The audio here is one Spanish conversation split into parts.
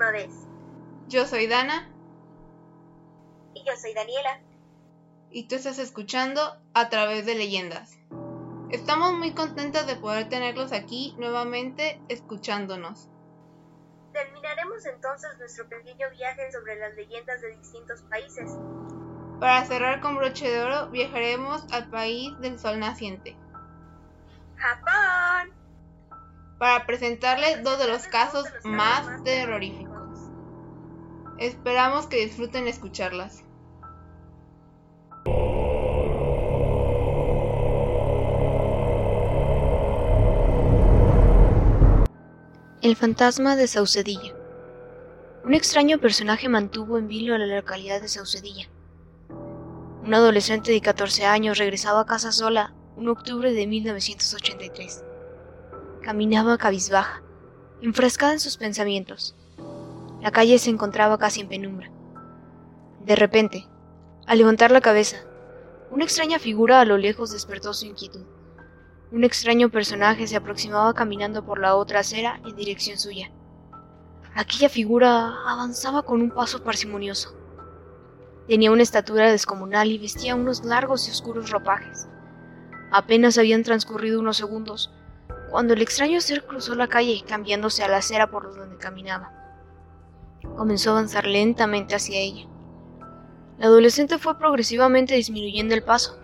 última vez. Yo soy Dana. Y yo soy Daniela. Y tú estás escuchando a través de leyendas. Estamos muy contentas de poder tenerlos aquí nuevamente escuchándonos. Terminaremos entonces nuestro pequeño viaje sobre las leyendas de distintos países. Para cerrar con broche de oro, viajaremos al país del sol naciente. ¡Japón! Para presentarles dos de los casos más terroríficos. Esperamos que disfruten escucharlas. El fantasma de Saucedilla. Un extraño personaje mantuvo en vilo a la localidad de Saucedilla. Un adolescente de 14 años regresaba a casa sola un octubre de 1983. Caminaba cabizbaja, enfrascada en sus pensamientos. La calle se encontraba casi en penumbra. De repente, al levantar la cabeza, una extraña figura a lo lejos despertó su inquietud. Un extraño personaje se aproximaba caminando por la otra acera en dirección suya. Aquella figura avanzaba con un paso parsimonioso. Tenía una estatura descomunal y vestía unos largos y oscuros ropajes. Apenas habían transcurrido unos segundos cuando el extraño ser cruzó la calle cambiándose a la acera por donde caminaba. Comenzó a avanzar lentamente hacia ella. La adolescente fue progresivamente disminuyendo el paso,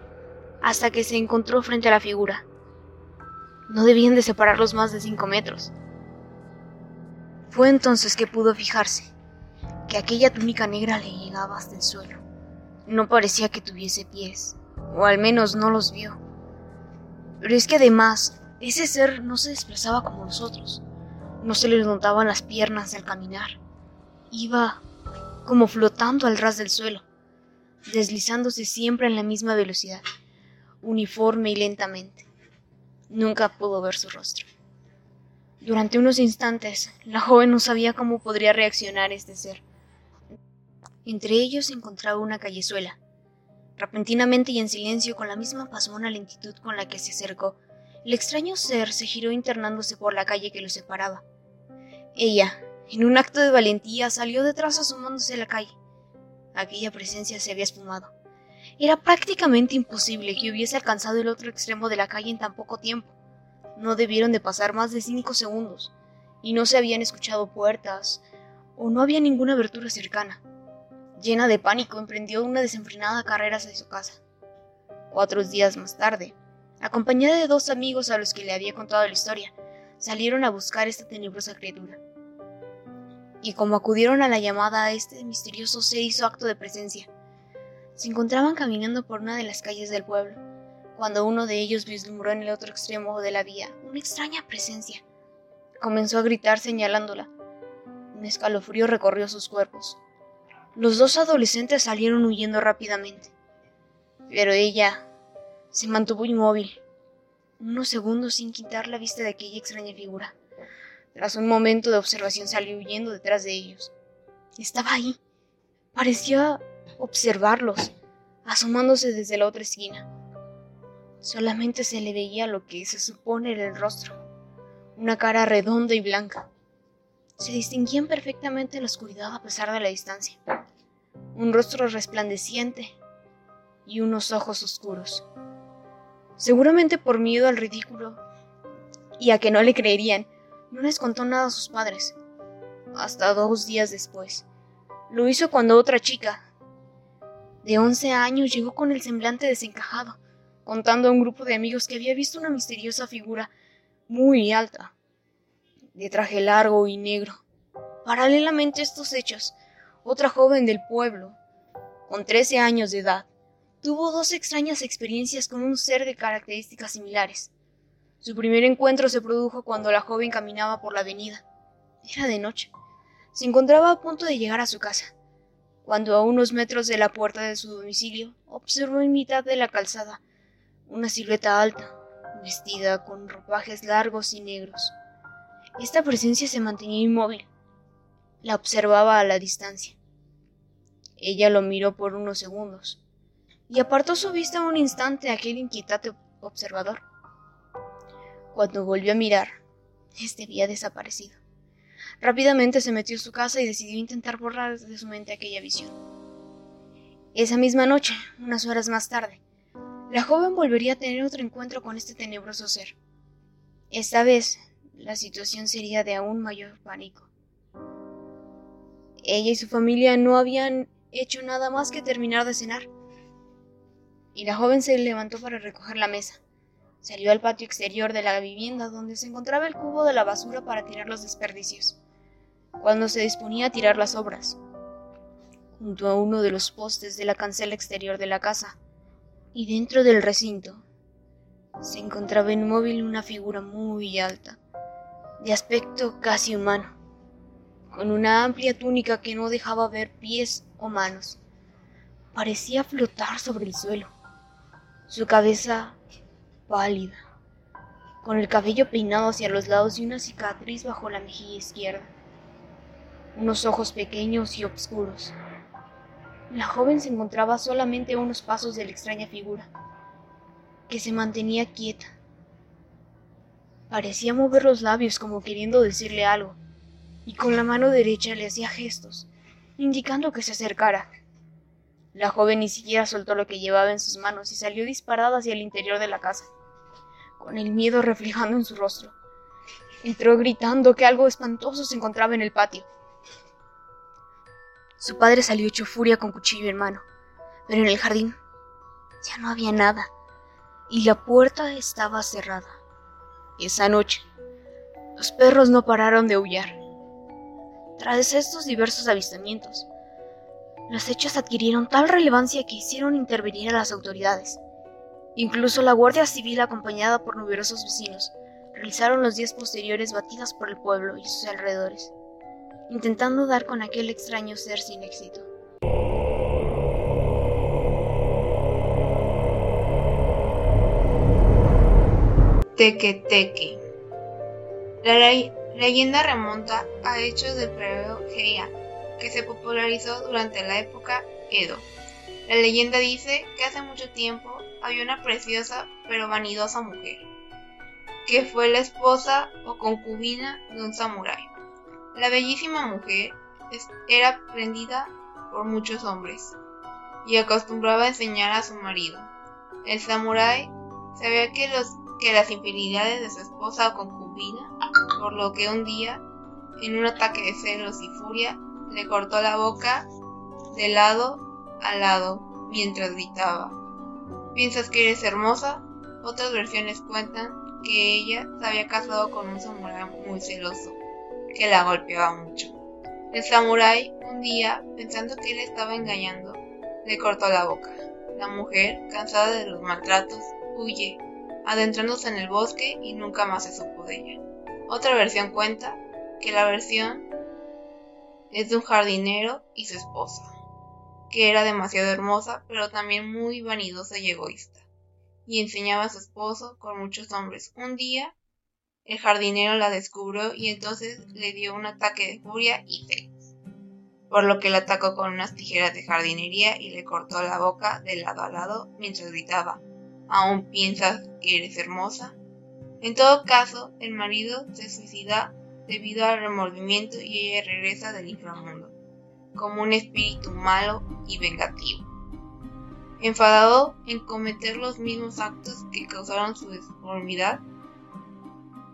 hasta que se encontró frente a la figura. No debían de separarlos más de cinco metros. Fue entonces que pudo fijarse que aquella túnica negra le llegaba hasta el suelo. No parecía que tuviese pies, o al menos no los vio. Pero es que además, ese ser no se desplazaba como nosotros. No se le notaban las piernas al caminar. Iba como flotando al ras del suelo, deslizándose siempre en la misma velocidad, uniforme y lentamente. Nunca pudo ver su rostro. Durante unos instantes, la joven no sabía cómo podría reaccionar este ser. Entre ellos se encontraba una callezuela. Repentinamente y en silencio, con la misma pasmona lentitud con la que se acercó, el extraño ser se giró internándose por la calle que lo separaba. Ella, en un acto de valentía, salió detrás asomándose a la calle. Aquella presencia se había esfumado. Era prácticamente imposible que hubiese alcanzado el otro extremo de la calle en tan poco tiempo. No debieron de pasar más de cinco segundos, y no se habían escuchado puertas, o no había ninguna abertura cercana. Llena de pánico, emprendió una desenfrenada carrera hacia su casa. Cuatro días más tarde, acompañada de dos amigos a los que le había contado la historia, salieron a buscar esta tenebrosa criatura. Y como acudieron a la llamada, este misterioso ser hizo acto de presencia. Se encontraban caminando por una de las calles del pueblo, cuando uno de ellos vislumbró en el otro extremo de la vía una extraña presencia. Comenzó a gritar señalándola. Un escalofrío recorrió sus cuerpos. Los dos adolescentes salieron huyendo rápidamente, pero ella se mantuvo inmóvil, unos segundos sin quitar la vista de aquella extraña figura. Tras un momento de observación salió huyendo detrás de ellos. Estaba ahí. Parecía observarlos, asomándose desde la otra esquina. Solamente se le veía lo que se supone era el rostro, una cara redonda y blanca. Se distinguían perfectamente en la oscuridad a pesar de la distancia. Un rostro resplandeciente y unos ojos oscuros. Seguramente por miedo al ridículo y a que no le creerían, no les contó nada a sus padres. Hasta dos días después. Lo hizo cuando otra chica, de once años, llegó con el semblante desencajado, contando a un grupo de amigos que había visto una misteriosa figura muy alta, de traje largo y negro. Paralelamente a estos hechos, otra joven del pueblo, con trece años de edad, tuvo dos extrañas experiencias con un ser de características similares. Su primer encuentro se produjo cuando la joven caminaba por la avenida. Era de noche. Se encontraba a punto de llegar a su casa, cuando a unos metros de la puerta de su domicilio observó en mitad de la calzada una silueta alta, vestida con ropajes largos y negros. Esta presencia se mantenía inmóvil. La observaba a la distancia. Ella lo miró por unos segundos y apartó su vista un instante a aquel inquietante observador. Cuando volvió a mirar, este había desaparecido. Rápidamente se metió a su casa y decidió intentar borrar de su mente aquella visión. Esa misma noche, unas horas más tarde, la joven volvería a tener otro encuentro con este tenebroso ser. Esta vez, la situación sería de aún mayor pánico. Ella y su familia no habían hecho nada más que terminar de cenar. Y la joven se levantó para recoger la mesa. Salió al patio exterior de la vivienda donde se encontraba el cubo de la basura para tirar los desperdicios, cuando se disponía a tirar las obras. Junto a uno de los postes de la cancela exterior de la casa, y dentro del recinto, se encontraba inmóvil una figura muy alta, de aspecto casi humano con una amplia túnica que no dejaba ver pies o manos. Parecía flotar sobre el suelo. Su cabeza pálida, con el cabello peinado hacia los lados y una cicatriz bajo la mejilla izquierda. Unos ojos pequeños y oscuros. La joven se encontraba solamente a unos pasos de la extraña figura, que se mantenía quieta. Parecía mover los labios como queriendo decirle algo y con la mano derecha le hacía gestos, indicando que se acercara. La joven ni siquiera soltó lo que llevaba en sus manos y salió disparada hacia el interior de la casa, con el miedo reflejando en su rostro. Entró gritando que algo espantoso se encontraba en el patio. Su padre salió hecho furia con cuchillo en mano, pero en el jardín ya no había nada y la puerta estaba cerrada. Esa noche, los perros no pararon de aullar tras estos diversos avistamientos, los hechos adquirieron tal relevancia que hicieron intervenir a las autoridades. Incluso la Guardia Civil, acompañada por numerosos vecinos, realizaron los días posteriores batidas por el pueblo y sus alrededores, intentando dar con aquel extraño ser sin éxito. Teque Teque. La, leyenda remonta a hechos del periodo Heian, que se popularizó durante la época Edo. La leyenda dice que hace mucho tiempo había una preciosa pero vanidosa mujer, que fue la esposa o concubina de un samurái. La bellísima mujer era prendida por muchos hombres y acostumbraba enseñar a su marido. El samurái sabía que, que las infidelidades de su esposa o concubina por lo que un día, en un ataque de celos y furia, le cortó la boca de lado a lado mientras gritaba. ¿Piensas que eres hermosa? Otras versiones cuentan que ella se había casado con un samurái muy celoso, que la golpeaba mucho. El samurái, un día, pensando que él estaba engañando, le cortó la boca. La mujer, cansada de los maltratos, huye, adentrándose en el bosque y nunca más se supo de ella. Otra versión cuenta que la versión es de un jardinero y su esposa, que era demasiado hermosa, pero también muy vanidosa y egoísta, y enseñaba a su esposo con muchos hombres. Un día, el jardinero la descubrió y entonces le dio un ataque de furia y celos, por lo que la atacó con unas tijeras de jardinería y le cortó la boca de lado a lado mientras gritaba, ¿aún piensas que eres hermosa? En todo caso, el marido se suicida debido al remordimiento y ella regresa del inframundo, como un espíritu malo y vengativo. Enfadado en cometer los mismos actos que causaron su deformidad,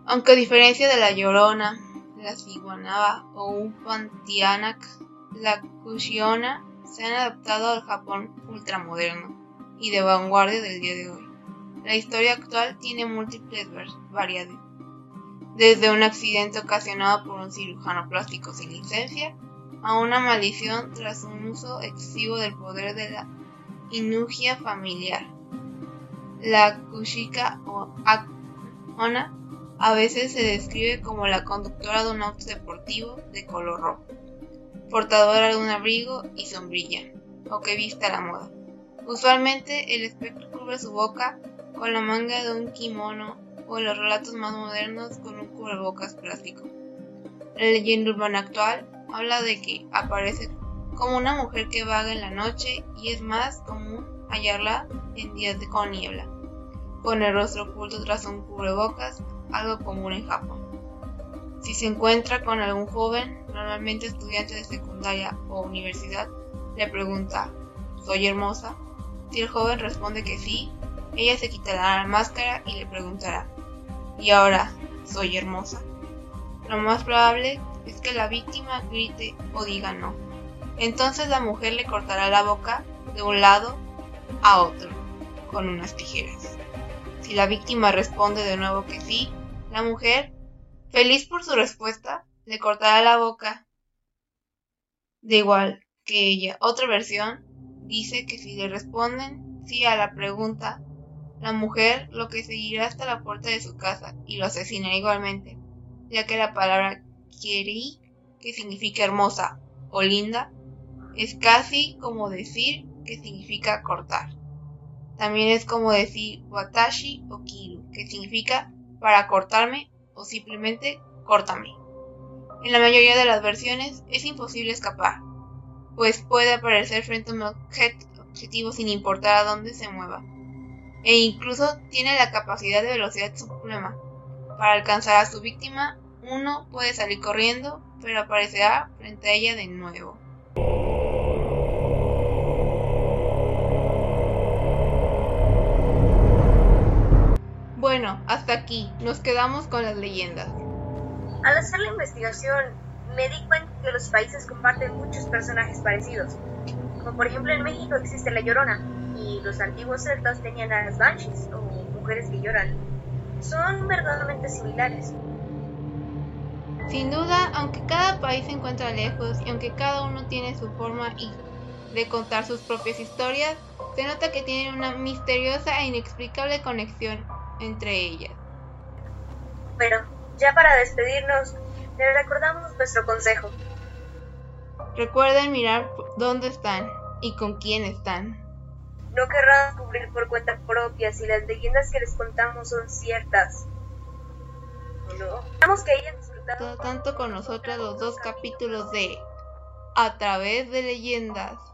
aunque a diferencia de la Llorona, la Ciguanaba o un Pantianak, la Kushiona se han adaptado al Japón ultramoderno y de vanguardia del día de hoy. La historia actual tiene múltiples variables, desde un accidente ocasionado por un cirujano plástico sin licencia a una maldición tras un uso excesivo del poder de la inugia familiar. La Kushika o Akona a veces se describe como la conductora de un auto deportivo de color rojo, portadora de un abrigo y sombrilla, o que vista la moda. Usualmente el espectro cubre su boca con la manga de un kimono o en los relatos más modernos con un cubrebocas plástico. La leyenda urbana actual habla de que aparece como una mujer que vaga en la noche y es más común hallarla en días de con niebla, con el rostro oculto tras un cubrebocas, algo común en Japón. Si se encuentra con algún joven, normalmente estudiante de secundaria o universidad, le pregunta, ¿soy hermosa? Si el joven responde que sí, ella se quitará la máscara y le preguntará, ¿y ahora soy hermosa? Lo más probable es que la víctima grite o diga no. Entonces la mujer le cortará la boca de un lado a otro con unas tijeras. Si la víctima responde de nuevo que sí, la mujer, feliz por su respuesta, le cortará la boca. De igual que ella, otra versión dice que si le responden sí a la pregunta, la mujer lo que seguirá hasta la puerta de su casa y lo asesinará igualmente, ya que la palabra Kieri, que significa hermosa o linda, es casi como decir que significa cortar. También es como decir watashi o kiru, que significa para cortarme o simplemente córtame. En la mayoría de las versiones es imposible escapar, pues puede aparecer frente a un objetivo sin importar a dónde se mueva, e incluso tiene la capacidad de velocidad suprema. Para alcanzar a su víctima, uno puede salir corriendo, pero aparecerá frente a ella de nuevo. Bueno, hasta aquí, nos quedamos con las leyendas. Al hacer la investigación, me di cuenta que los países comparten muchos personajes parecidos. Como por ejemplo en México existe la Llorona, y los antiguos celtas tenían a las Banshees, o mujeres que lloran. Son verdaderamente similares. Sin duda, aunque cada país se encuentra lejos y aunque cada uno tiene su forma de contar sus propias historias, se nota que tienen una misteriosa e inexplicable conexión entre ellas. Pero, ya para despedirnos, les recordamos nuestro consejo. Recuerden mirar dónde están y con quién están. No querrán cubrir por cuenta propia si las leyendas que les contamos son ciertas. Esperamos que hayan disfrutado tanto con nosotros los dos capítulos de A través de leyendas.